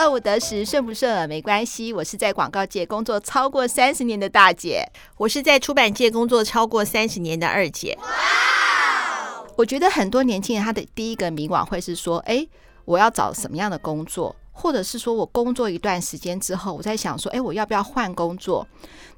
饿不得十，顺不顺耳没关系。我是在广告界工作超过三十年的大姐，我是在出版界工作超过三十年的二姐。哇！我觉得很多年轻人他的第一个迷惘会是说：哎，我要找什么样的工作？或者是说我工作一段时间之后，我在想说：哎，我要不要换工作？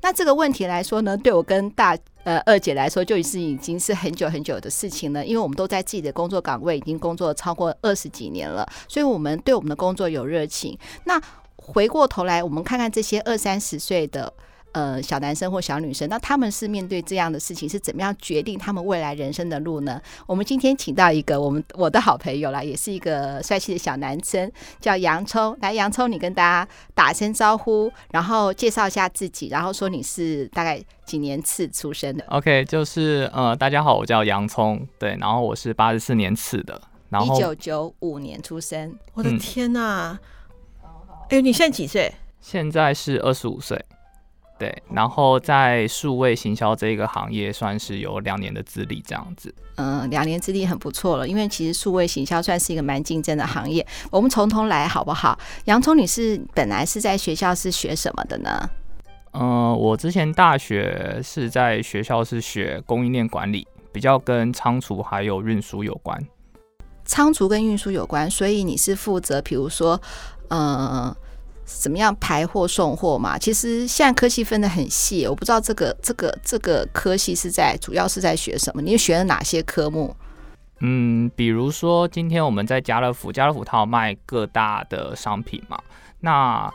那这个问题来说呢，对我跟大呃，二姐来说，就是已经是很久很久的事情了，因为我们都在自己的工作岗位已经工作超过二十几年了，所以我们对我们的工作有热情。那回过头来，我们看看这些二三十岁的。呃，小男生或小女生，那他们是面对这样的事情，是怎么样决定他们未来人生的路呢？我们今天请到一个我们我的好朋友啦，也是一个帅气的小男生，叫洋葱。来，洋葱，你跟大家打声招呼，然后介绍一下自己，然后说你是大概几年次出生的？OK，就是呃，大家好，我叫洋葱，对，然后我是八十四年次的，然后一九九五年出生。我的天呐！哎、嗯欸，你现在几岁？现在是二十五岁。对，然后在数位行销这个行业算是有两年的资历，这样子。嗯，两年资历很不错了，因为其实数位行销算是一个蛮竞争的行业。我们从头来好不好？洋葱，你是本来是在学校是学什么的呢？嗯，我之前大学是在学校是学供应链管理，比较跟仓储还有运输有关。仓储跟运输有关，所以你是负责，比如说，嗯。怎么样排货送货嘛？其实现在科系分得很细，我不知道这个这个这个科系是在主要是在学什么？你学了哪些科目？嗯，比如说今天我们在家乐福，家乐福它有卖各大的商品嘛，那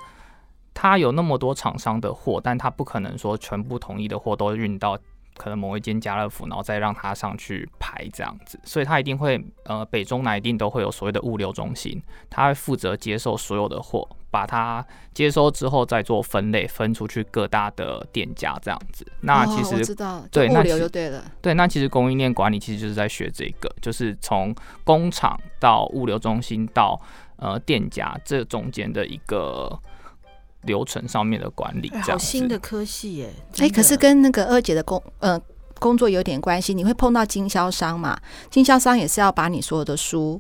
它有那么多厂商的货，但它不可能说全部统一的货都运到。可能某一间家乐福，然后再让他上去排这样子，所以他一定会呃北中南一定都会有所谓的物流中心，他会负责接受所有的货，把它接收之后再做分类，分出去各大的店家这样子。那其实、知道对物流就对了，对，那其实供应链管理其实就是在学这个，就是从工厂到物流中心到呃店家这中间的一个。流程上面的管理，这样、欸、好新的科系耶！哎、欸，可是跟那个二姐的工呃工作有点关系。你会碰到经销商嘛？经销商也是要把你所有的书，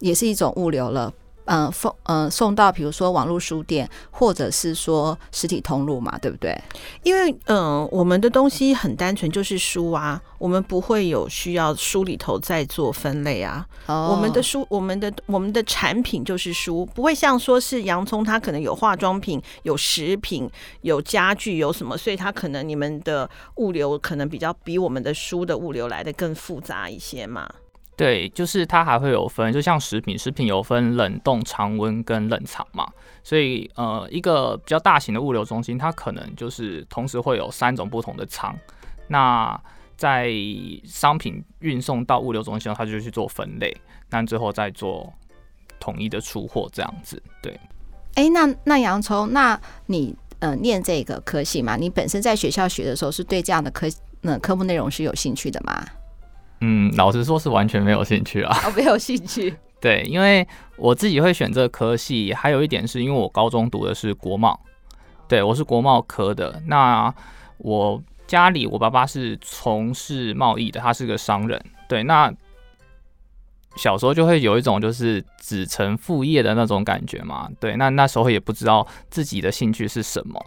也是一种物流了。嗯，送嗯送到，比如说网络书店，或者是说实体通路嘛，对不对？因为嗯，我们的东西很单纯，就是书啊，我们不会有需要书里头再做分类啊。Oh. 我们的书，我们的我们的产品就是书，不会像说是洋葱，它可能有化妆品、有食品、有家具、有什么，所以它可能你们的物流可能比较比我们的书的物流来的更复杂一些嘛。对，就是它还会有分，就像食品，食品有分冷冻、常温跟冷藏嘛，所以呃，一个比较大型的物流中心，它可能就是同时会有三种不同的仓。那在商品运送到物流中心，它就去做分类，那最后再做统一的出货这样子。对，哎，那那洋葱，那你呃念这个科系嘛？你本身在学校学的时候，是对这样的科那科目内容是有兴趣的吗？嗯，老实说，是完全没有兴趣啊。我、哦、没有兴趣。对，因为我自己会选这个科系，还有一点是因为我高中读的是国贸，对，我是国贸科的。那我家里我爸爸是从事贸易的，他是个商人。对，那小时候就会有一种就是子承父业的那种感觉嘛。对，那那时候也不知道自己的兴趣是什么，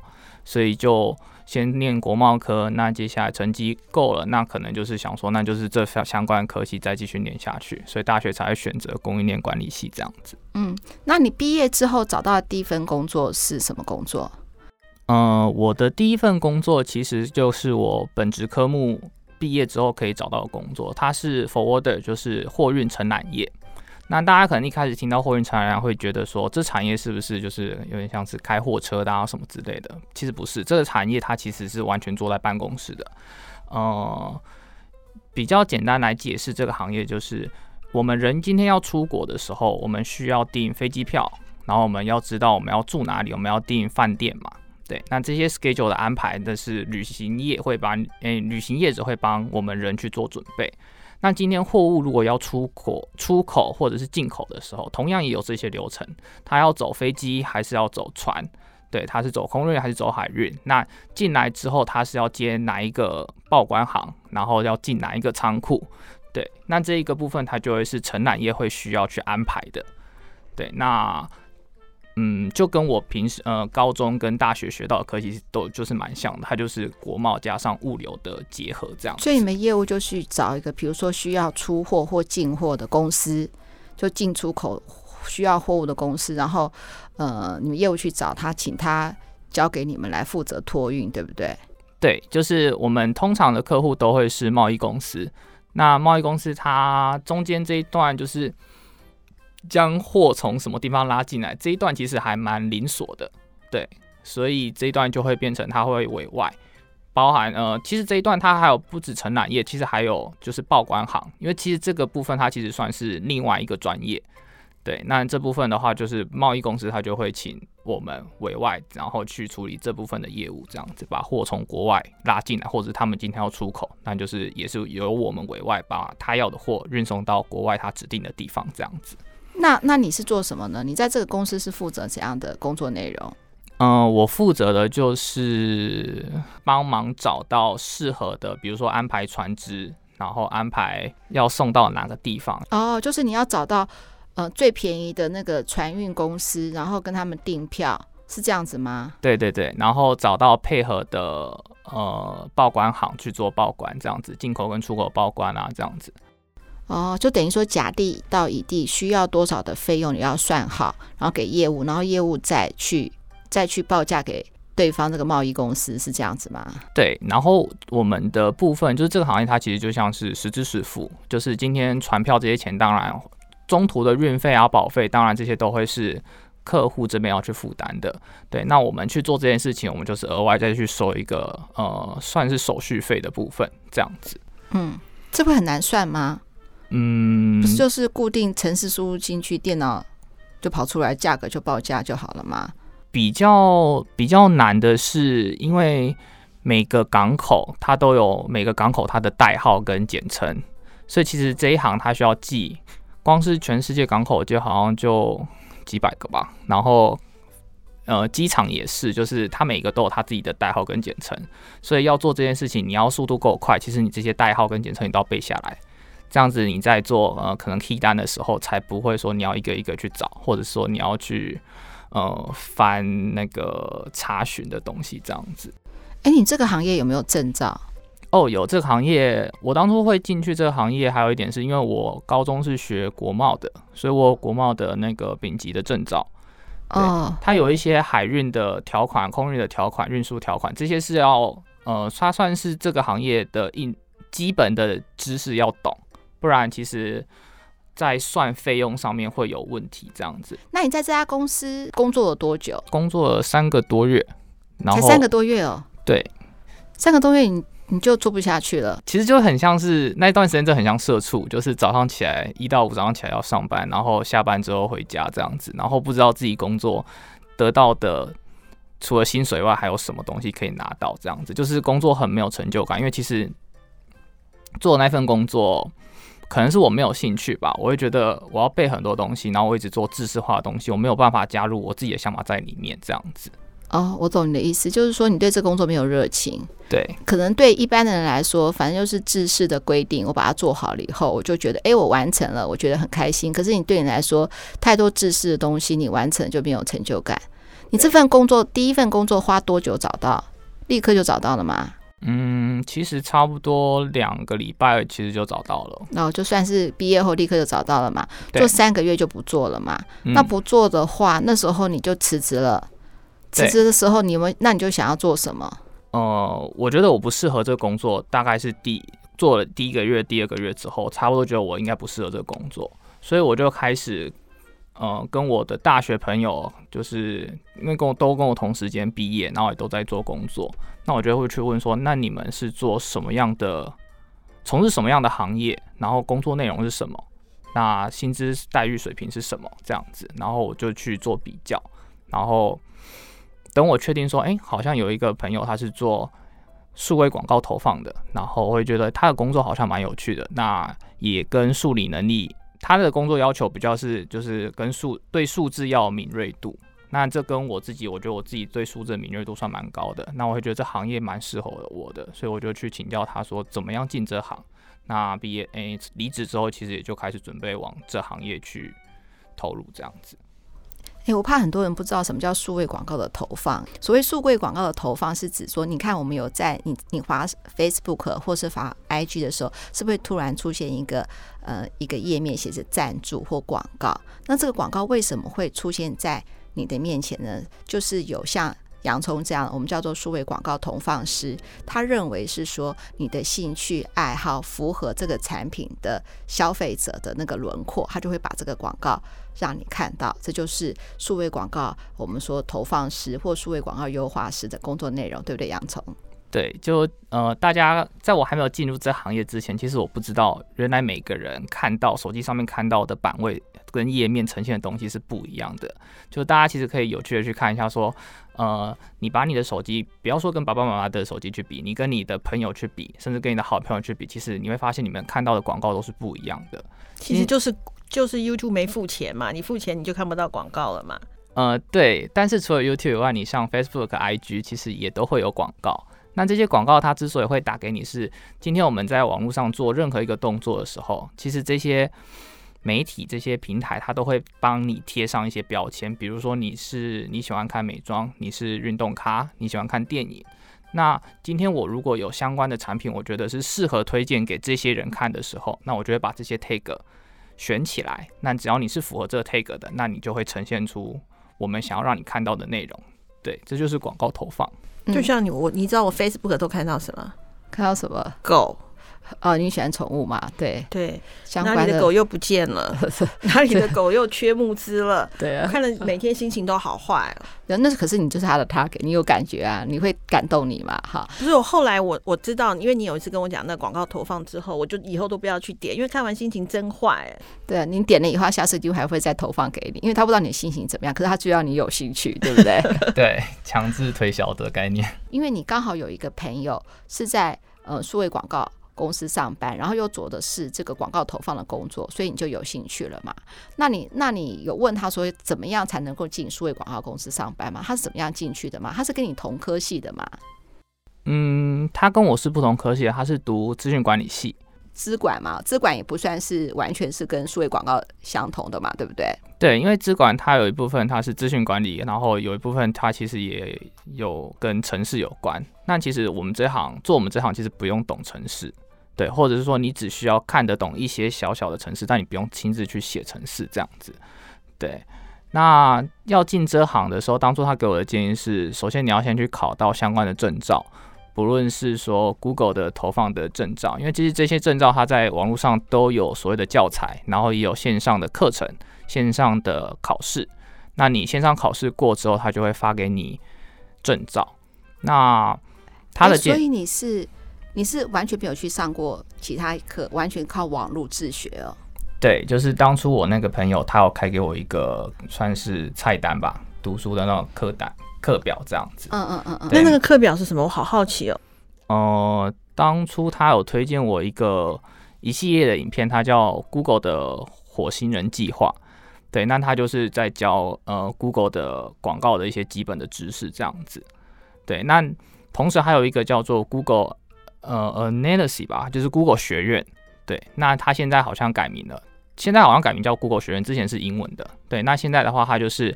所以就。先念国贸科，那接下来成绩够了，那可能就是想说，那就是这相关科系再继续念下去，所以大学才会选择供应链管理系这样子。嗯，那你毕业之后找到的第一份工作是什么工作？嗯、呃，我的第一份工作其实就是我本职科目毕业之后可以找到的工作，它是 forwarder，就是货运承揽业。那大家可能一开始听到货运承揽会觉得说，这产业是不是就是有点像是开货车的啊什么之类的？其实不是，这个产业它其实是完全坐在办公室的。呃，比较简单来解释这个行业，就是我们人今天要出国的时候，我们需要订飞机票，然后我们要知道我们要住哪里，我们要订饭店嘛。对，那这些 schedule 的安排，的是旅行业会帮，诶、旅行业者会帮我们人去做准备。那今天货物如果要出口、出口或者是进口的时候，同样也有这些流程。它要走飞机还是要走船？对，它是走空运还是走海运？那进来之后，它是要接哪一个报关行？然后要进哪一个仓库？对，那这一个部分它就会是承揽业会需要去安排的。对，那嗯，就跟我平时呃高中跟大学学到的科技都就是蛮像的，它就是国贸加上物流的结合这样。所以你们业务就去找一个，比如说需要出货或进货的公司，就进出口需要货物的公司，然后呃，你们业务去找他，请他交给你们来负责托运，对不对？对，就是我们通常的客户都会是贸易公司。那贸易公司它中间这一段就是将货从什么地方拉进来，这一段其实还蛮零锁的，对，所以这一段就会变成它会委外，包含呃，其实这一段它还有不止承揽业，其实还有就是报关行，因为其实这个部分它其实算是另外一个专业。对，那这部分的话，就是贸易公司它就会请我们委外，然后去处理这部分的业务，这样子把货从国外拉进来，或者他们今天要出口，那就是也是由我们委外把他要的货运送到国外他指定的地方，这样子。那那你是做什么呢？你在这个公司是负责怎样的工作内容？嗯、呃，我负责的就是帮忙找到适合的，比如说安排船只，然后安排要送到哪个地方。哦，就是你要找到。呃，最便宜的那个船运公司，然后跟他们订票，是这样子吗？对对对，然后找到配合的呃报关行去做报关，这样子进口跟出口报关啊，这样子。哦，就等于说甲地到乙地需要多少的费用，你要算好，然后给业务，然后业务再去再去报价给对方这个贸易公司，是这样子吗？对，然后我们的部分就是这个行业，它其实就像是实支实付，就是今天船票这些钱，当然。中途的运费啊、保费，当然这些都会是客户这边要去负担的。对，那我们去做这件事情，我们就是额外再去收一个呃，算是手续费的部分，这样子。嗯，这会很难算吗？嗯，不是就是固定城市输入进去，电脑就跑出来，价格就报价就好了吗？比较比较难的是，因为每个港口它都有每个港口它的代号跟简称，所以其实这一行它需要记。光是全世界港口就好像就几百个吧，然后呃机场也是，就是它每个都有它自己的代号跟简称，所以要做这件事情，你要速度够快，其实你这些代号跟简称你都要背下来，这样子你在做呃可能 key 单的时候，才不会说你要一个一个去找，或者说你要去呃翻那个查询的东西这样子。哎，你这个行业有没有证照？哦，有这个行业，我当初会进去这个行业，还有一点是因为我高中是学国贸的，所以我有国贸的那个丙级的证照。哦，它有一些海运的条款、空运的条款、运输条款，这些是要呃，它算是这个行业的一基本的知识要懂，不然其实在算费用上面会有问题。这样子。那你在这家公司工作了多久？工作了三个多月，然后才三个多月哦。对，三个多月你。你就做不下去了，其实就很像是那一段时间，就很像社畜，就是早上起来一到五早上起来要上班，然后下班之后回家这样子，然后不知道自己工作得到的除了薪水外还有什么东西可以拿到，这样子就是工作很没有成就感。因为其实做那份工作可能是我没有兴趣吧，我会觉得我要背很多东西，然后我一直做知识化的东西，我没有办法加入我自己的想法在里面这样子。哦，我懂你的意思，就是说你对这工作没有热情。对，可能对一般的人来说，反正就是制式的规定，我把它做好了以后，我就觉得，哎，我完成了，我觉得很开心。可是你对你来说，太多制式的东西，你完成就没有成就感。你这份工作，第一份工作花多久找到？立刻就找到了吗？嗯，其实差不多两个礼拜，其实就找到了。然后就算是毕业后立刻就找到了嘛？做三个月就不做了嘛？嗯，那不做的话，那时候你就辞职了。辞职的时候，你们那你就想要做什么？呃，我觉得我不适合这个工作，大概是第做了第一个月、第二个月之后，差不多觉得我应该不适合这个工作，所以我就开始，呃，跟我的大学朋友，就是因为跟我都跟我同时间毕业，然后也都在做工作，那我就会去问说，那你们是做什么样的，从事什么样的行业，然后工作内容是什么，那薪资待遇水平是什么，这样子，然后我就去做比较，然后。等我确定说，哎、好像有一个朋友他是做数位广告投放的，然后我会觉得他的工作好像蛮有趣的。那也跟数理能力，他的工作要求比较是，就是跟数对数字要有敏锐度。那这跟我自己，我觉得我自己对数字的敏锐度算蛮高的。那我会觉得这行业蛮适合我的，所以我就去请教他说怎么样进这行。那毕业，诶、离职之后，其实也就开始准备往这行业去投入这样子。哎，我怕很多人不知道什么叫数位广告的投放。所谓数位广告的投放，是指说，你看我们有在你你发 Facebook 或是发 IG 的时候，是不是突然出现一个呃一个页面写着赞助或广告？那这个广告为什么会出现在你的面前呢？就是有像。洋葱这样，我们叫做数位广告投放师，他认为是说你的兴趣爱好符合这个产品的消费者的那个轮廓，他就会把这个广告让你看到。这就是数位广告，我们说投放师或数位广告优化师的工作内容，对不对？洋葱？对，就呃，大家在我还没有进入这行业之前，其实我不知道，原来每个人看到手机上面看到的版位跟页面呈现的东西是不一样的。就大家其实可以有趣的去看一下，说，呃，你把你的手机，不要说跟爸爸妈妈的手机去比，你跟你的朋友去比，甚至跟你的好朋友去比，其实你会发现你们看到的广告都是不一样的。其实就是就是 YouTube 没付钱嘛，你付钱你就看不到广告了嘛。呃，对，但是除了 YouTube 以外，你上 Facebook、IG 其实也都会有广告。那这些广告它之所以会打给你，是今天我们在网络上做任何一个动作的时候，其实这些媒体、这些平台，它都会帮你贴上一些标签，比如说你是你喜欢看美妆，你是运动咖，你喜欢看电影。那今天我如果有相关的产品，我觉得是适合推荐给这些人看的时候，那我就会把这些 tag 选起来。那只要你是符合这个 tag 的，那你就会呈现出我们想要让你看到的内容。对，这就是广告投放。就像你我，你知道我 Facebook 都看到什么？看到什么？狗。哦，你喜欢宠物嘛？对对，哪里的狗又不见了？哪里的狗又缺募资了？对啊，看了每天心情都好坏。那可是你就是他的 target，你有感觉啊？你会感动你嘛？哈，不是我后来我我知道，因为你有一次跟我讲那广告投放之后，我就以后都不要去点，因为看完心情真坏。对啊，你点了以后，下次就还会再投放给你，因为他不知道你的心情怎么样，可是他就要你有兴趣，对不对？对，强制推销的概念。因为你刚好有一个朋友是在呃数位广告。公司上班，然后又做的是这个广告投放的工作，所以你就有兴趣了嘛？那你那你有问他说怎么样才能够进数位广告公司上班吗？他是怎么样进去的吗？他是跟你同科系的吗？嗯，他跟我是不同科系的，他是读资讯管理系。资管嘛，资管也不算是完全是跟数位广告相同的嘛，对不对？对，因为资管它有一部分它是资讯管理，然后有一部分它其实也有跟城市有关。那其实我们这行做我们这行其实不用懂程式。对，或者是说你只需要看得懂一些小小的城市，但你不用亲自去写城市这样子。对，那要进这行的时候，当初他给我的建议是，首先你要先去考到相关的证照，不论是说 Google 的投放的证照，因为其实这些证照它在网络上都有所谓的教材，然后也有线上的课程、线上的考试。那你线上考试过之后，他就会发给你证照。那他的建议，所以你是。你是完全没有去上过其他课，完全靠网络自学哦。对，就是当初我那个朋友，他有开给我一个算是菜单吧，读书的那种课单课表这样子。嗯嗯嗯嗯。那那个课表是什么？我好好奇哦。呃，当初他有推荐我一个一系列的影片，它叫 Google 的火星人计划。对，那他就是在教呃 Google 的广告的一些基本的知识这样子。对，那同时还有一个叫做 Google。呃，analysis 吧，就是 Google 学院。对，那他现在好像改名了，现在好像改名叫 Google 学院，之前是英文的。对，那现在的话，他就是，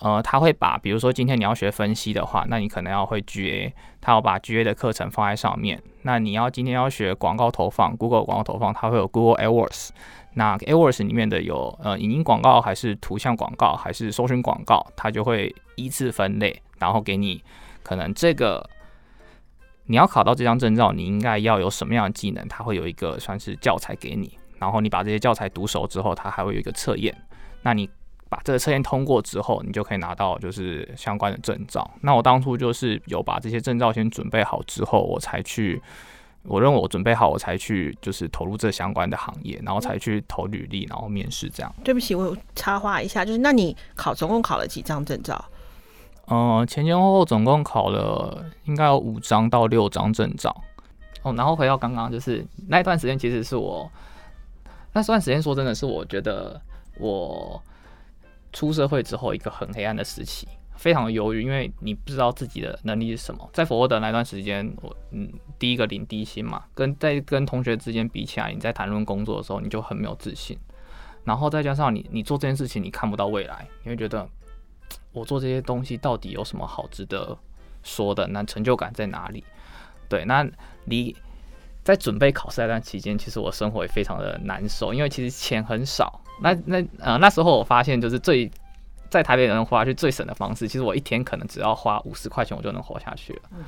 呃，他会把，比如说今天你要学分析的话，那你可能要会 GA，他要把 GA 的课程放在上面。那你要今天要学广告投放，Google 广告投放，它会有 Google AdWords。那 AdWords 里面的有呃影音广告，还是图像广告，还是搜寻广告，它就会依次分类，然后给你可能这个。你要考到这张证照，你应该要有什么样的技能？它会有一个算是教材给你，然后你把这些教材读熟之后，它还会有一个测验。那你把这个测验通过之后，你就可以拿到就是相关的证照。那我当初就是有把这些证照先准备好之后，我才去，我认为我准备好，我才去就是投入这相关的行业，然后才去投履历，然后面试这样。对不起，我插话一下，就是那你考总共考了几张证照？嗯，前前后后总共考了应该有五张到六张证照哦。然后回到刚刚，就是那一段时间，其实是我那段时间说真的是我觉得我出社会之后一个很黑暗的时期，非常的忧郁，因为你不知道自己的能力是什么。在 FORWARD 那段时间，我嗯第一个领低薪嘛，跟在跟同学之间比起来，你在谈论工作的时候，你就很没有自信。然后再加上你你做这件事情，你看不到未来，你会觉得。我做这些东西到底有什么好值得说的？那成就感在哪里？对，那离在准备考试那段期间，其实我生活也非常的难受，因为其实钱很少。那那呃那时候我发现，就是最在台北能花去最省的方式，其实我一天可能只要花五十块钱，我就能活下去了。嗯、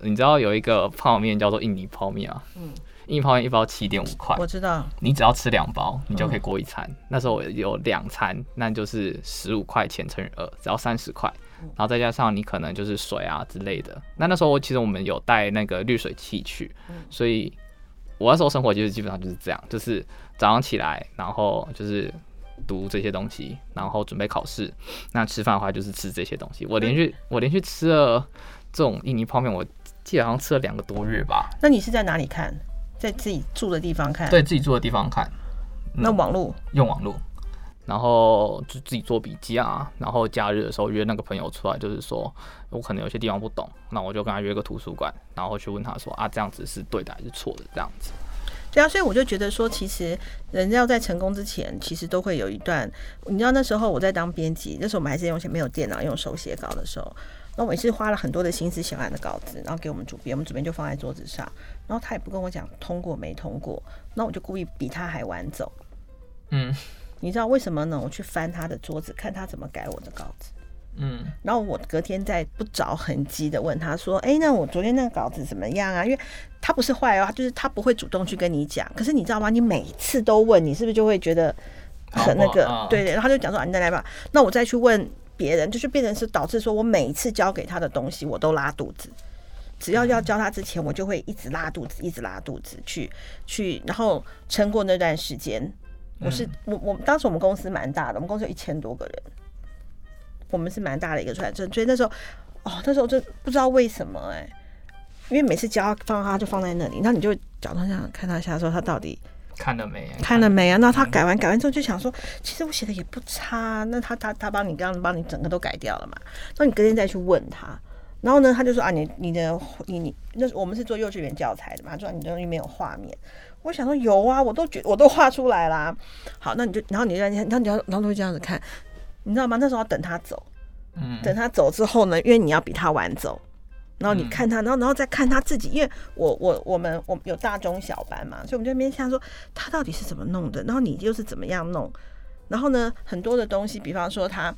你知道有一个泡面叫做印尼泡面啊？嗯。印尼泡面一包七点五块，我知道。你只要吃两包，你就可以过一餐。嗯、那时候有两餐，那就是十五块钱乘以二，只要三十块。然后再加上你可能就是水啊之类的。那那时候我其实我们有带那个滤水器去，所以我那时候生活就是基本上就是这样，就是早上起来，然后就是读这些东西，然后准备考试。那吃饭的话就是吃这些东西。我连续我连续吃了这种印尼泡面，我记得好像吃了两个多月吧。那你是在哪里看？在自己住的地方看，对自己住的地方看。嗯、那网络用网络，然后就自己做笔记啊。然后假日的时候约那个朋友出来，就是说我可能有些地方不懂，那我就跟他约个图书馆，然后去问他说啊，这样子是对的还是错的？这样子。对啊，所以我就觉得说，其实人要在成功之前，其实都会有一段。你知道那时候我在当编辑，那时候我们还是用前没有电脑，用手写稿的时候。那我也是花了很多的心思写完的稿子，然后给我们主编，我们主编就放在桌子上，然后他也不跟我讲通过没通过，那我就故意比他还晚走。嗯，你知道为什么呢？我去翻他的桌子，看他怎么改我的稿子。嗯，然后我隔天再不着痕迹的问他说：“哎，那我昨天那个稿子怎么样啊？”因为他不是坏哦，就是他不会主动去跟你讲。可是你知道吗？你每次都问，你是不是就会觉得很那个？哦、对对，然后他就讲说：“啊，你再来吧。”那我再去问。别人就是变成是导致说，我每一次教给他的东西，我都拉肚子。只要要教他之前，我就会一直拉肚子，一直拉肚子去去，然后撑过那段时间。我是我我当时我们公司蛮大的，我们公司有一千多个人，我们是蛮大的一个传承。所以那时候哦，那时候就不知道为什么哎、欸，因为每次教放他就放在那里，那你就假装这样看他一下，说他到底。看了没？看了没啊？那他改完改完之后就想说，其实我写的也不差。那他他他帮你刚刚帮你整个都改掉了嘛？那你隔天再去问他，然后呢，他就说啊，你你的你你那我们是做幼稚园教材的嘛，就说你的东西没有画面。我想说有啊，我都觉我都画出来啦。好，那你就然后你让你然后你要然后都会这样子看，你知道吗？那时候要等他走，嗯，等他走之后呢，因为你要比他晚走。然后你看他，然后然后再看他自己，因为我我我们我们有大中小班嘛，所以我们就面向说他到底是怎么弄的，然后你又是怎么样弄，然后呢，很多的东西，比方说他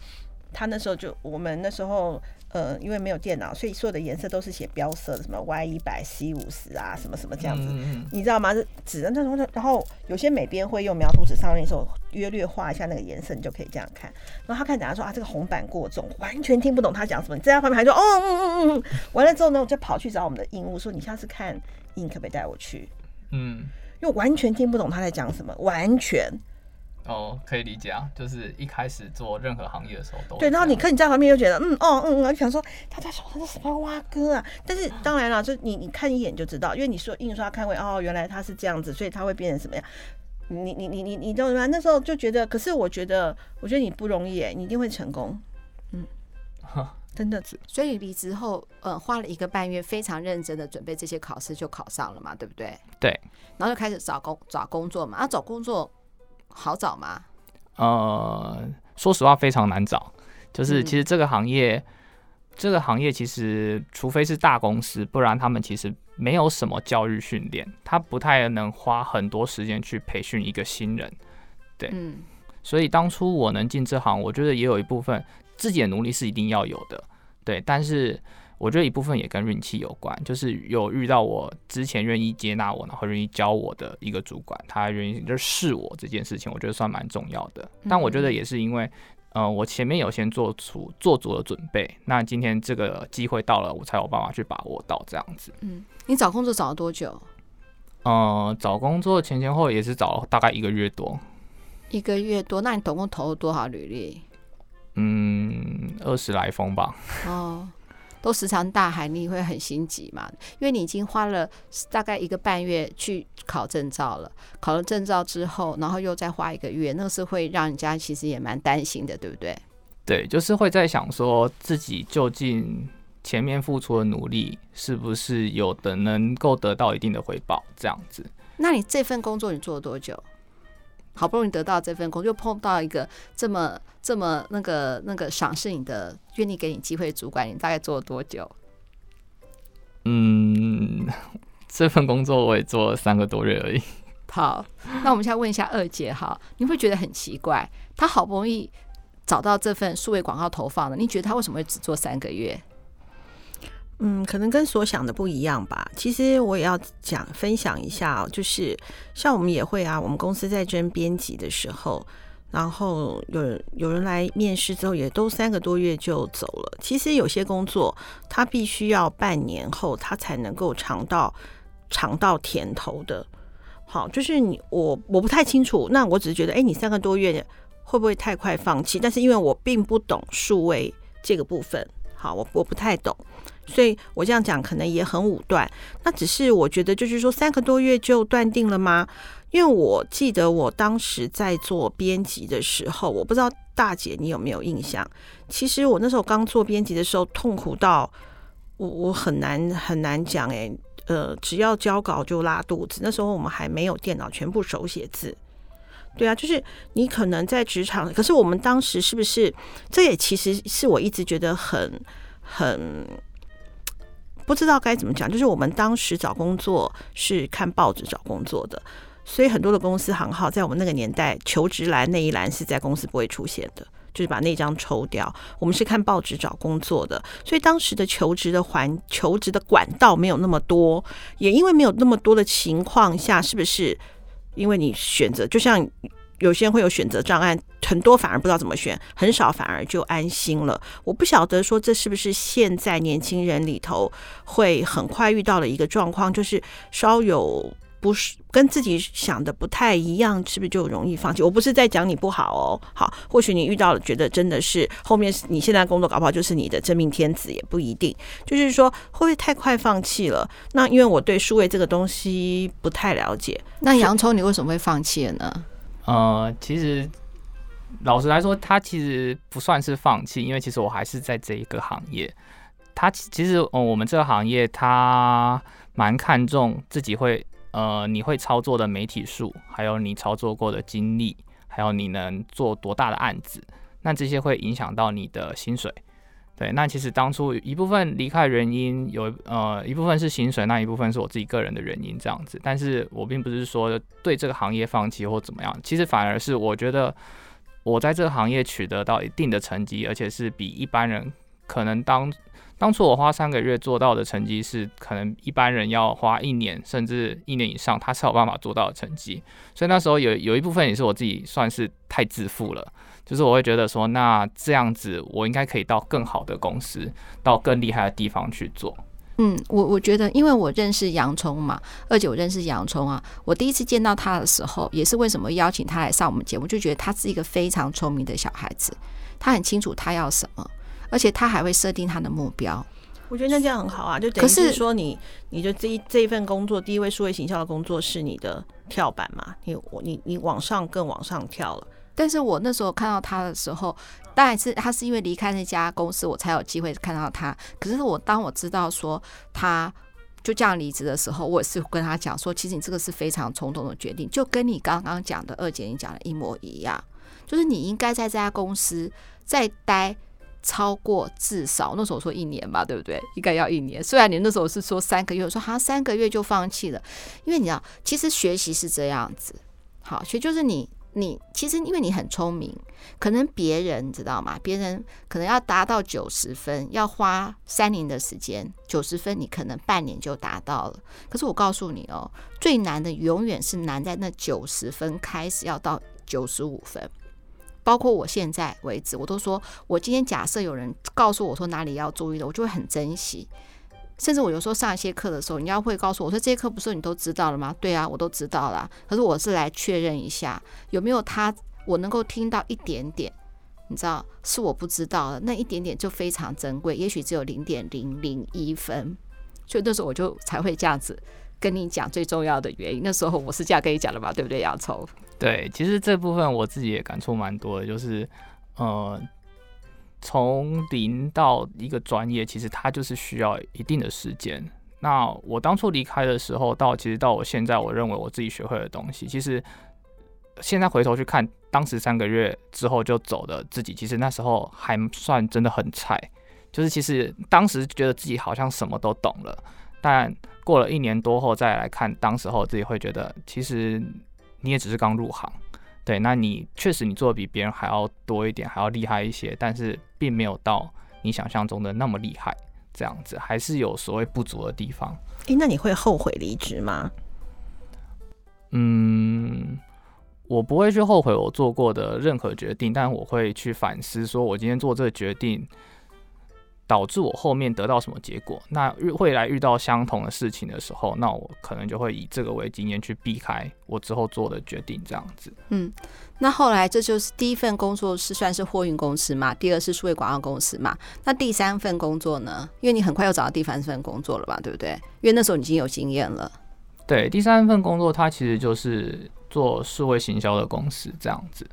他那时候就我们那时候。呃，因为没有电脑，所以所有的颜色都是写标色的，什么 Y 一百 C 五十啊，什么什么这样子，嗯、你知道吗？纸的那种，然后有些美编会用描图纸上面的时候约略画一下那个颜色，你就可以这样看。然后他看讲他说啊，这个红板过重，完全听不懂他讲什么。你在他旁边还说哦嗯嗯嗯嗯，完了之后呢，我就跑去找我们的印务说，你下次看印可不可以带我去？嗯，因为完全听不懂他在讲什么，完全。哦，可以理解啊，就是一开始做任何行业的时候都对，然后你看你在旁边又觉得嗯哦嗯嗯，就想说他在说他是什么蛙哥啊，但是当然了，就你你看一眼就知道，因为你说印刷看会哦，原来他是这样子，所以他会变成什么样？你你你你你懂吗？那时候就觉得，可是我觉得，我觉得你不容易诶，你一定会成功，嗯，真的是。所以离职后，呃，花了一个半月，非常认真的准备这些考试，就考上了嘛，对不对？对，然后就开始找工找工作嘛，啊，找工作。好找吗？呃，说实话非常难找。就是其实这个行业，嗯、这个行业其实除非是大公司，不然他们其实没有什么教育训练，他不太能花很多时间去培训一个新人。对，嗯、所以当初我能进这行，我觉得也有一部分自己的努力是一定要有的。对，但是。我觉得一部分也跟运气有关，就是有遇到我之前愿意接纳我，然后愿意教我的一个主管，他愿意就是试我这件事情，我觉得算蛮重要的。但我觉得也是因为，呃，我前面有先做出做足了准备，那今天这个机会到了，我才有办法去把握到这样子。嗯，你找工作找了多久？呃，找工作前前后也是找了大概一个月多。一个月多，那你总共投了多少履历？嗯，二十来封吧。哦。都石沉大海，你会很心急嘛？因为你已经花了大概一个半月去考证照了，考了证照之后，然后又再花一个月，那是会让人家其实也蛮担心的，对不对？对，就是会在想说自己究竟前面付出的努力是不是有的能够得到一定的回报，这样子。那你这份工作你做了多久？好不容易得到这份工作，又碰到一个这么这么那个那个赏识你的、愿意给你机会的主管，你大概做了多久？嗯，这份工作我也做了三个多月而已。好，那我们现在问一下二姐，哈，你会觉得很奇怪，她好不容易找到这份数位广告投放的，你觉得她为什么会只做三个月？嗯，可能跟所想的不一样吧。其实我也要讲分享一下哦，就是像我们也会啊，我们公司在征编辑的时候，然后有有人来面试之后，也都三个多月就走了。其实有些工作，他必须要半年后，他才能够尝到尝到甜头的。好，就是你我我不太清楚，那我只是觉得，哎，你三个多月会不会太快放弃？但是因为我并不懂数位这个部分，好，我我不太懂。所以我这样讲可能也很武断，那只是我觉得就是说三个多月就断定了吗？因为我记得我当时在做编辑的时候，我不知道大姐你有没有印象？其实我那时候刚做编辑的时候，痛苦到我我很难很难讲哎，呃，只要交稿就拉肚子。那时候我们还没有电脑，全部手写字。对啊，就是你可能在职场，可是我们当时是不是？这也其实是我一直觉得很很。不知道该怎么讲，就是我们当时找工作是看报纸找工作的，所以很多的公司行号在我们那个年代，求职栏那一栏是在公司不会出现的，就是把那张抽掉。我们是看报纸找工作的，所以当时的求职的环、求职的管道没有那么多，也因为没有那么多的情况下，是不是？因为你选择就像。有些人会有选择障碍，很多反而不知道怎么选，很少反而就安心了。我不晓得说这是不是现在年轻人里头会很快遇到的一个状况，就是稍有不是跟自己想的不太一样，是不是就容易放弃？我不是在讲你不好哦，好，或许你遇到了，觉得真的是后面你现在工作搞不好就是你的真命天子，也不一定。就是说会不会太快放弃了？那因为我对数位这个东西不太了解，那洋葱你为什么会放弃了呢？呃，其实老实来说，他其实不算是放弃，因为其实我还是在这一个行业。他其其实，呃，我们这个行业，他蛮看重自己会，呃，你会操作的媒体数，还有你操作过的经历，还有你能做多大的案子，那这些会影响到你的薪水。对，那其实当初一部分离开原因有呃一部分是薪水，那一部分是我自己个人的原因这样子。但是我并不是说对这个行业放弃或怎么样，其实反而是我觉得我在这个行业取得到一定的成绩，而且是比一般人可能当当初我花三个月做到的成绩是可能一般人要花一年甚至一年以上，他才有办法做到的成绩。所以那时候有有一部分也是我自己算是太自负了。就是我会觉得说，那这样子我应该可以到更好的公司，到更厉害的地方去做。嗯，我我觉得，因为我认识洋葱嘛，而且我认识洋葱啊，我第一次见到他的时候，也是为什么邀请他来上我们节目，就觉得他是一个非常聪明的小孩子，他很清楚他要什么，而且他还会设定他的目标。我觉得那这样很好啊，就等于是说你，你就这一这一份工作，第一位数位行销的工作是你的跳板嘛，你我你你往上更往上跳了。但是我那时候看到他的时候，当然是他是因为离开那家公司，我才有机会看到他。可是我当我知道说他就这样离职的时候，我也是跟他讲说，其实你这个是非常冲动的决定，就跟你刚刚讲的二姐你讲的一模一样，就是你应该在这家公司再待超过至少那时候说一年吧，对不对？应该要一年。虽然你那时候是说三个月，我说好像三个月就放弃了，因为你知道，其实学习是这样子，好，学就是你。你其实因为你很聪明，可能别人知道吗？别人可能要达到九十分，要花三年的时间；九十分你可能半年就达到了。可是我告诉你哦，最难的永远是难在那九十分开始要到九十五分。包括我现在为止，我都说我今天假设有人告诉我说哪里要注意的，我就会很珍惜。甚至我有时候上一些课的时候，你要会告诉我说，这些课不是你都知道了吗？对啊，我都知道了。可是我是来确认一下有没有他，我能够听到一点点，你知道是我不知道的那一点点就非常珍贵，也许只有零点零零一分。所以那时候我就才会这样子跟你讲最重要的原因。那时候我是这样跟你讲的嘛，对不对，洋葱？对，其实这部分我自己也感触蛮多的，就是呃。从零到一个专业，其实它就是需要一定的时间。那我当初离开的时候，到其实到我现在，我认为我自己学会的东西，其实现在回头去看，当时三个月之后就走的自己，其实那时候还算真的很菜。就是其实当时觉得自己好像什么都懂了，但过了一年多后再来看，当时候自己会觉得，其实你也只是刚入行，对，那你确实你做的比别人还要多一点，还要厉害一些，但是并没有到你想象中的那么厉害，这样子还是有所谓不足的地方。诶，那你会后悔离职吗？嗯，我不会去后悔我做过的任何决定，但我会去反思，说我今天做这个决定导致我后面得到什么结果。那遇未来遇到相同的事情的时候，那我可能就会以这个为经验去避开我之后做的决定，这样子。嗯，那后来这就是第一份工作是算是货运公司嘛，第二是数位广告公司嘛。那第三份工作呢？因为你很快又找到第三份工作了吧，对不对？因为那时候你已经有经验了。对，第三份工作，它其实就是做数位行销的公司这样子。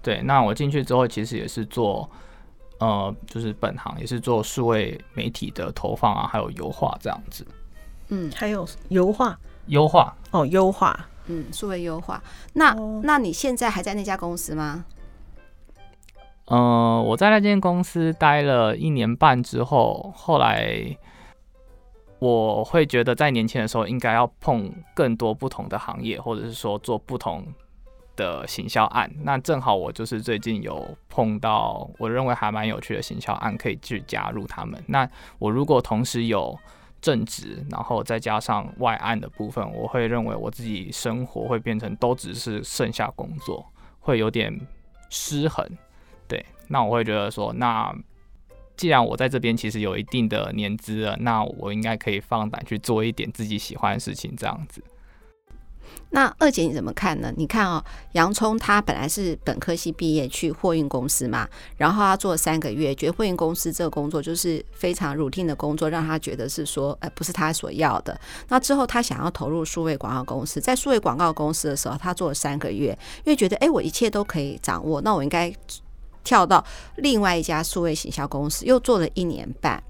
对，那我进去之后，其实也是做，呃，就是本行也是做数位媒体的投放啊，还有优化这样子。嗯，还有优化，优化哦，优化，嗯，数位优化。那、哦、那你现在还在那家公司吗？呃，我在那间公司待了一年半之后，后来。我会觉得在年轻的时候应该要碰更多不同的行业，或者是说做不同的行销案。那正好我就是最近有碰到我认为还蛮有趣的行销案，可以去加入他们。那我如果同时有正职，然后再加上外案的部分，我会认为我自己生活会变成都只是剩下工作，会有点失衡。对，那我会觉得说那。既然我在这边其实有一定的年资了，那我应该可以放胆去做一点自己喜欢的事情，这样子。那二姐你怎么看呢？你看哦，洋葱他本来是本科系毕业去货运公司嘛，然后他做了三个月，觉得货运公司这个工作就是非常 routine 的工作，让他觉得是说，哎，不是他所要的。那之后他想要投入数位广告公司，在数位广告公司的时候，他做了三个月，因为觉得，哎，我一切都可以掌握，那我应该。跳到另外一家数位行销公司，又做了一年半。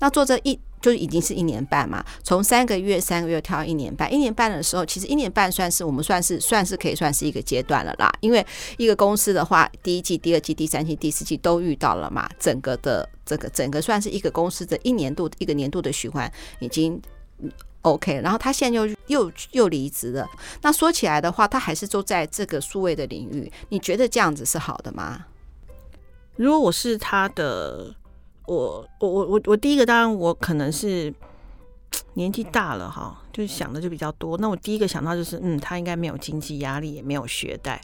那做这一就已经是一年半嘛，从三个月、三个月跳一年半。一年半的时候，其实一年半算是我们算是算是可以算是一个阶段了啦。因为一个公司的话，第一季、第二季、第三季、第四季都遇到了嘛，整个的这个整个算是一个公司的一年度一个年度的循环已经 OK。然后他现在又又又离职了。那说起来的话，他还是都在这个数位的领域。你觉得这样子是好的吗？如果我是他的，我我我我我第一个当然我可能是年纪大了哈，就是想的就比较多。那我第一个想到就是，嗯，他应该没有经济压力，也没有学贷，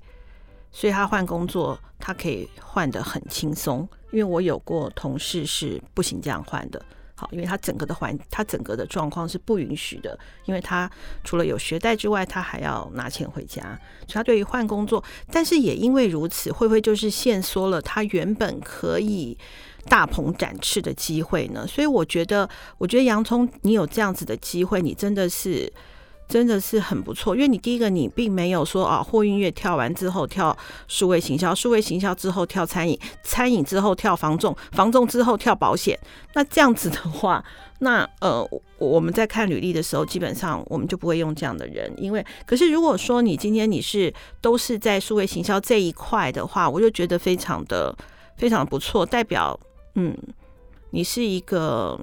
所以他换工作他可以换的很轻松。因为我有过同事是不行这样换的。因为他整个的环，他整个的状况是不允许的，因为他除了有学贷之外，他还要拿钱回家，所以他对于换工作，但是也因为如此，会不会就是限缩了他原本可以大鹏展翅的机会呢？所以我觉得，我觉得洋葱，你有这样子的机会，你真的是。真的是很不错，因为你第一个你并没有说啊，货运业跳完之后跳数位行销，数位行销之后跳餐饮，餐饮之后跳房仲，房仲之后跳保险。那这样子的话，那呃，我们在看履历的时候，基本上我们就不会用这样的人。因为，可是如果说你今天你是都是在数位行销这一块的话，我就觉得非常的非常不错，代表嗯，你是一个。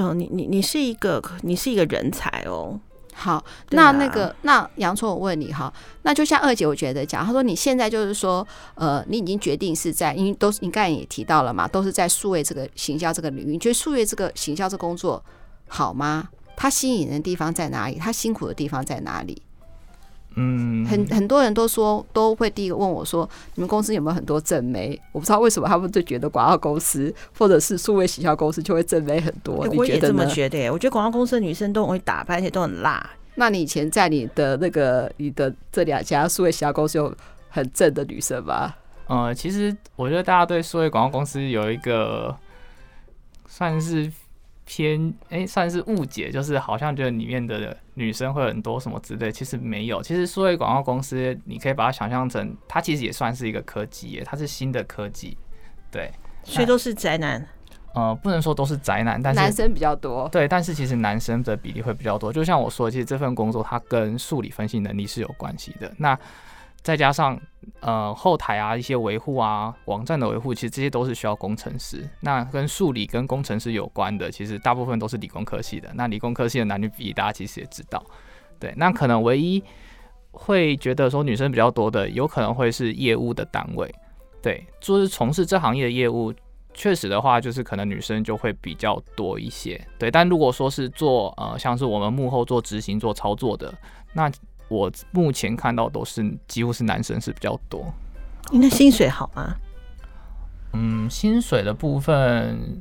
嗯、呃，你你你是一个你是一个人才哦。好，啊、那那个那杨聪，我问你哈，那就像二姐我觉得讲，她说你现在就是说，呃，你已经决定是在，因为都是你刚才也提到了嘛，都是在数位这个行销这个领域，你觉得数位这个行销这工作好吗？它吸引人的地方在哪里？它辛苦的地方在哪里？嗯，很很多人都说都会第一个问我说，你们公司有没有很多正妹？我不知道为什么他们就觉得广告公司或者是数位行销公司就会正妹很多。我也这么觉得，我觉得广告公司的女生都很会打扮，而且都很辣。那你以前在你的那个你的这两家数位行销公司有很正的女生吗？呃，其实我觉得大家对数位广告公司有一个算是。偏哎、欸，算是误解，就是好像觉得里面的女生会很多什么之类，其实没有。其实数位广告公司，你可以把它想象成，它其实也算是一个科技耶，它是新的科技，对。所以都是宅男。呃，不能说都是宅男，但是男生比较多。对，但是其实男生的比例会比较多。就像我说，其实这份工作它跟数理分析能力是有关系的。那再加上呃后台啊一些维护啊网站的维护，其实这些都是需要工程师。那跟数理跟工程师有关的，其实大部分都是理工科系的。那理工科系的男女比例，大家其实也知道。对，那可能唯一会觉得说女生比较多的，有可能会是业务的单位。对，就是从事这行业的业务。确实的话，就是可能女生就会比较多一些，对。但如果说是做呃，像是我们幕后做执行、做操作的，那我目前看到都是几乎是男生是比较多。那薪水好吗？嗯，薪水的部分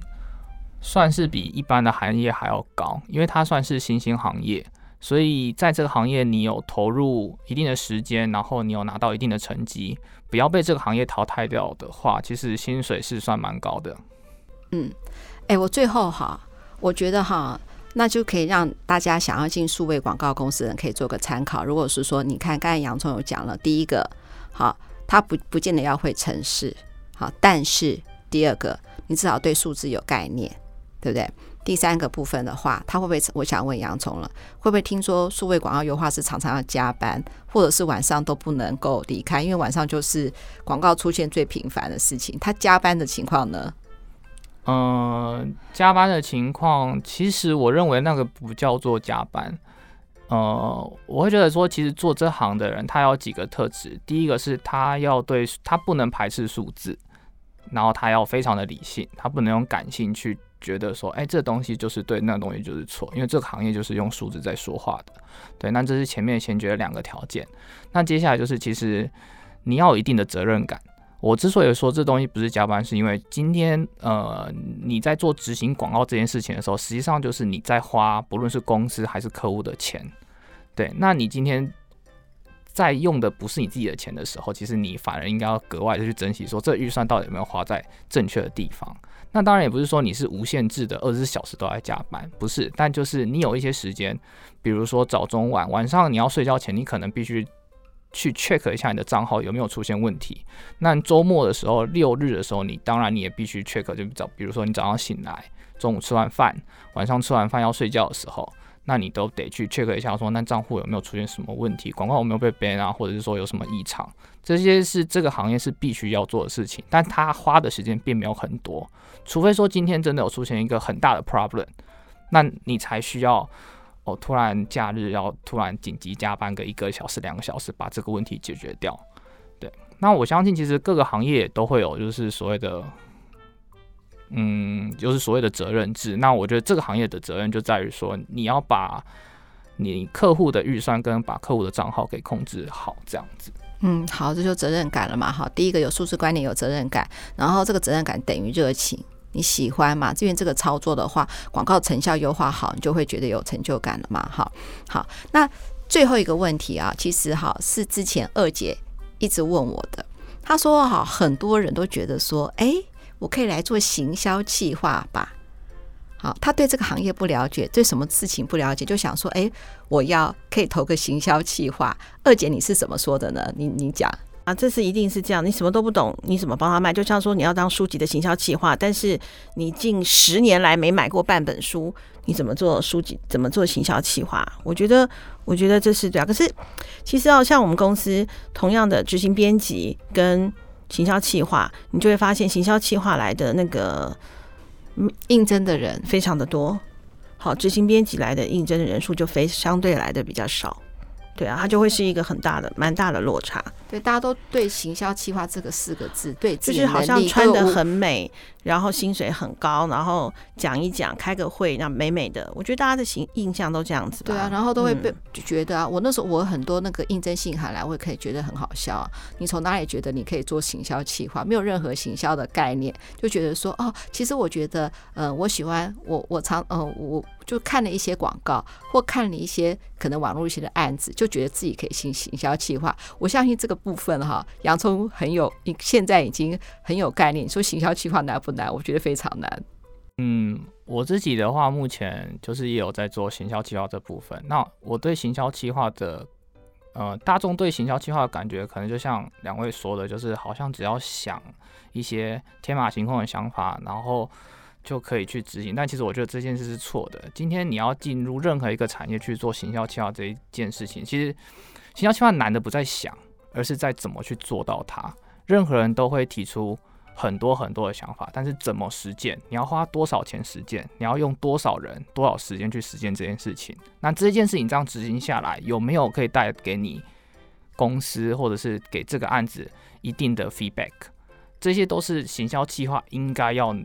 算是比一般的行业还要高，因为它算是新兴行业。所以在这个行业，你有投入一定的时间，然后你有拿到一定的成绩，不要被这个行业淘汰掉的话，其实薪水是算蛮高的。嗯，哎、欸，我最后哈，我觉得哈，那就可以让大家想要进数位广告公司的人可以做个参考。如果是说，你看刚才洋葱有讲了，第一个，好，他不不见得要会城市，好，但是第二个，你至少对数字有概念，对不对？第三个部分的话，他会不会？我想问洋葱了，会不会听说数位广告优化是常常要加班，或者是晚上都不能够离开？因为晚上就是广告出现最频繁的事情。他加班的情况呢？嗯、加班的情况，其实我认为那个不叫做加班。呃，我会觉得说，其实做这行的人，他有几个特质。第一个是他要对他不能排斥数字，然后他要非常的理性，他不能用感性去。觉得说，哎，这东西就是对，那东西就是错，因为这个行业就是用数字在说话的。对，那这是前面先决的两个条件。那接下来就是，其实你要有一定的责任感。我之所以说这东西不是加班，是因为今天呃你在做执行广告这件事情的时候，实际上就是你在花不论是公司还是客户的钱。对，那你今天在用的不是你自己的钱的时候，其实你反而应该要格外的去珍惜，说这预算到底有没有花在正确的地方。那当然也不是说你是无限制的二十四小时都在加班，不是，但就是你有一些时间，比如说早中晚，晚上你要睡觉前，你可能必须去 check 一下你的账号有没有出现问题。那周末的时候，六日的时候，你当然你也必须 check，就早，比如说你早上醒来，中午吃完饭，晚上吃完饭要睡觉的时候，那你都得去 check 一下，说那账户有没有出现什么问题，广告有没有被 ban 啊，或者是说有什么异常。这些是这个行业是必须要做的事情，但他花的时间并没有很多，除非说今天真的有出现一个很大的 problem，那你才需要哦，突然假日要突然紧急加班个一个小时两个小时把这个问题解决掉。对，那我相信其实各个行业都会有就是所谓的，嗯，就是所谓的责任制。那我觉得这个行业的责任就在于说你要把你客户的预算跟把客户的账号给控制好，这样子。嗯，好，这就责任感了嘛。好，第一个有数字观念，有责任感，然后这个责任感等于热情，你喜欢嘛？这边这个操作的话，广告成效优化好，你就会觉得有成就感了嘛。好，好，那最后一个问题啊，其实哈是之前二姐一直问我的，她说哈，很多人都觉得说，哎，我可以来做行销计划吧。好，他对这个行业不了解，对什么事情不了解，就想说，哎，我要可以投个行销计划。二姐，你是怎么说的呢？你你讲啊，这次一定是这样。你什么都不懂，你怎么帮他卖？就像说你要当书籍的行销企划，但是你近十年来没买过半本书，你怎么做书籍？怎么做行销企划？我觉得，我觉得这是对啊。可是其实要像我们公司同样的执行编辑跟行销企划，你就会发现行销企划来的那个。应征的人非常的多，好，执行编辑来的应征的人数就非相对来的比较少。对啊，它就会是一个很大的、蛮大的落差。对，大家都对“行销企划”这个四个字，对，就是好像穿的很美，然后薪水很高，然后讲一讲，开个会，那美美的。我觉得大家的形印象都这样子。对啊，然后都会被觉得啊，我那时候我很多那个应征信函来，我也可以觉得很好笑啊。你从哪里觉得你可以做行销企划？没有任何行销的概念，就觉得说哦，其实我觉得，呃，我喜欢我我常呃我。就看了一些广告，或看了一些可能网络一些的案子，就觉得自己可以行行销企划。我相信这个部分哈，洋葱很有，现在已经很有概念。你说行销企划哪不不难？我觉得非常难。嗯，我自己的话，目前就是也有在做行销企划这部分。那我对行销企划的，呃，大众对行销企划的感觉，可能就像两位说的，就是好像只要想一些天马行空的想法，然后。就可以去执行。但其实我觉得这件事是错的。今天你要进入任何一个产业去做行销企划这一件事情，其实行销企划难的不在想，而是在怎么去做到它。任何人都会提出很多很多的想法，但是怎么实践？你要花多少钱实践？你要用多少人、多少时间去实践这件事情？那这件事情这样执行下来，有没有可以带给你公司或者是给这个案子一定的 feedback？这些都是行销计划应该要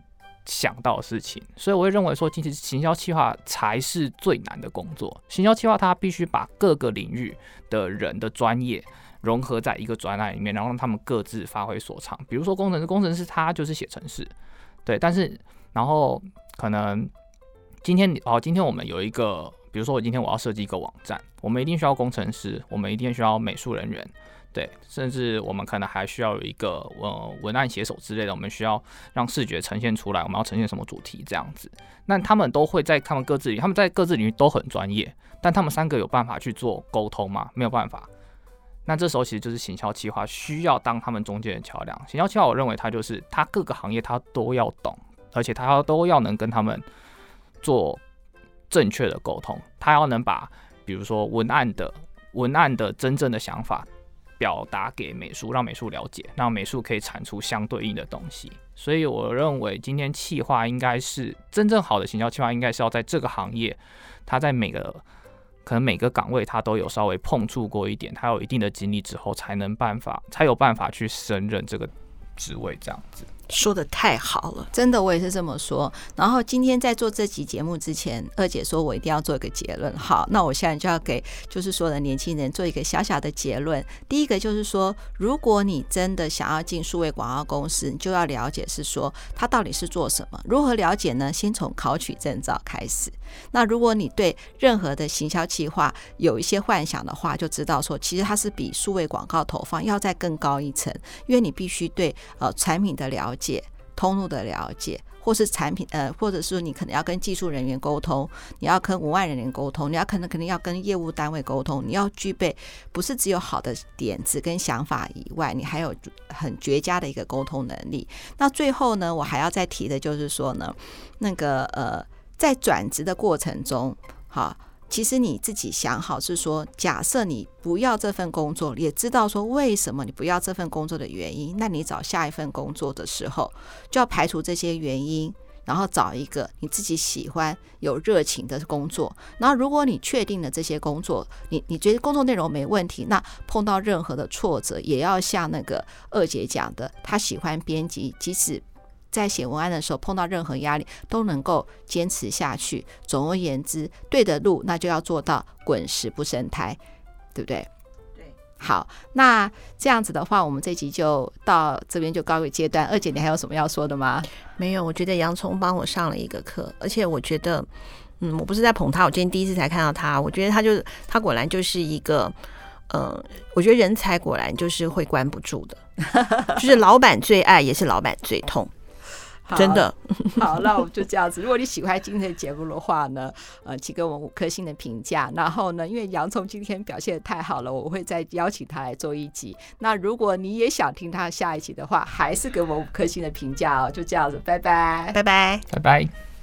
想到的事情。所以我会认为说，其实行销计划才是最难的工作。行销计划它必须把各个领域的人的专业。融合在一个专案里面，然后让他们各自发挥所长。比如说工程师，工程师他就是写程式，对。但是，然后可能今天哦，今天我们有一个，比如说我今天我要设计一个网站，我们一定需要工程师，我们一定需要美术人员，对。甚至我们可能还需要有一个呃文案写手之类的，我们需要让视觉呈现出来，我们要呈现什么主题这样子。那他们都会在他们各自，他们在各自领域都很专业，但他们三个有办法去做沟通吗？没有办法。那这时候其实就是行销企划需要当他们中间的桥梁。行销企划，我认为他就是他各个行业他都要懂，而且他都要能跟他们做正确的沟通。他要能把比如说文案的文案的真正的想法表达给美术，让美术了解，让美术可以产出相对应的东西。所以我认为今天企划应该是真正好的行销企划，应该是要在这个行业，他在每个。可能每个岗位他都有稍微碰触过一点，他有一定的经历之后，才能办法才有办法去胜任这个职位，这样子。说得太好了，真的，我也是这么说。然后今天在做这集节目之前，二姐说我一定要做一个结论。好，那我现在就要给就是说的年轻人做一个小小的结论。第一个就是说，如果你真的想要进数位广告公司，你就要了解是说它到底是做什么。如何了解呢？先从考取证照开始。那如果你对任何的行销企划有一些幻想的话，就知道说其实它是比数位广告投放要再更高一层，因为你必须对呃产品的了解。通路的了解，或是产品，呃，或者是你可能要跟技术人员沟通，你要跟文案人员沟通，你要可能肯定要跟业务单位沟通，你要具备不是只有好的点子跟想法以外，你还有很绝佳的一个沟通能力。那最后呢，我还要再提的就是说呢，那个呃，在转职的过程中，哈。其实你自己想好是说，假设你不要这份工作，也知道说为什么你不要这份工作的原因，那你找下一份工作的时候，就要排除这些原因，然后找一个你自己喜欢、有热情的工作。然后，如果你确定了这些工作，你你觉得工作内容没问题，那碰到任何的挫折，也要像那个二姐讲的，她喜欢编辑，即使。在写文案的时候碰到任何压力都能够坚持下去。总而言之，对的路那就要做到滚石不生苔，对不对？对。好，那这样子的话，我们这集就到这边就告一个阶段。二姐，你还有什么要说的吗？没有，我觉得洋葱帮我上了一个课，而且我觉得，嗯，我不是在捧他，我今天第一次才看到他，我觉得他就他果然就是一个，嗯，我觉得人才果然就是会关不住的，就是老板最爱，也是老板最痛。好真的 好，那我们就这样子。如果你喜欢今天的节目的话呢，呃，请给我们五颗星的评价。然后呢，因为洋葱今天表现得太好了，我会再邀请他来做一集。那如果你也想听他下一集的话，还是给我们五颗星的评价哦。就这样子，拜拜，拜拜，拜拜。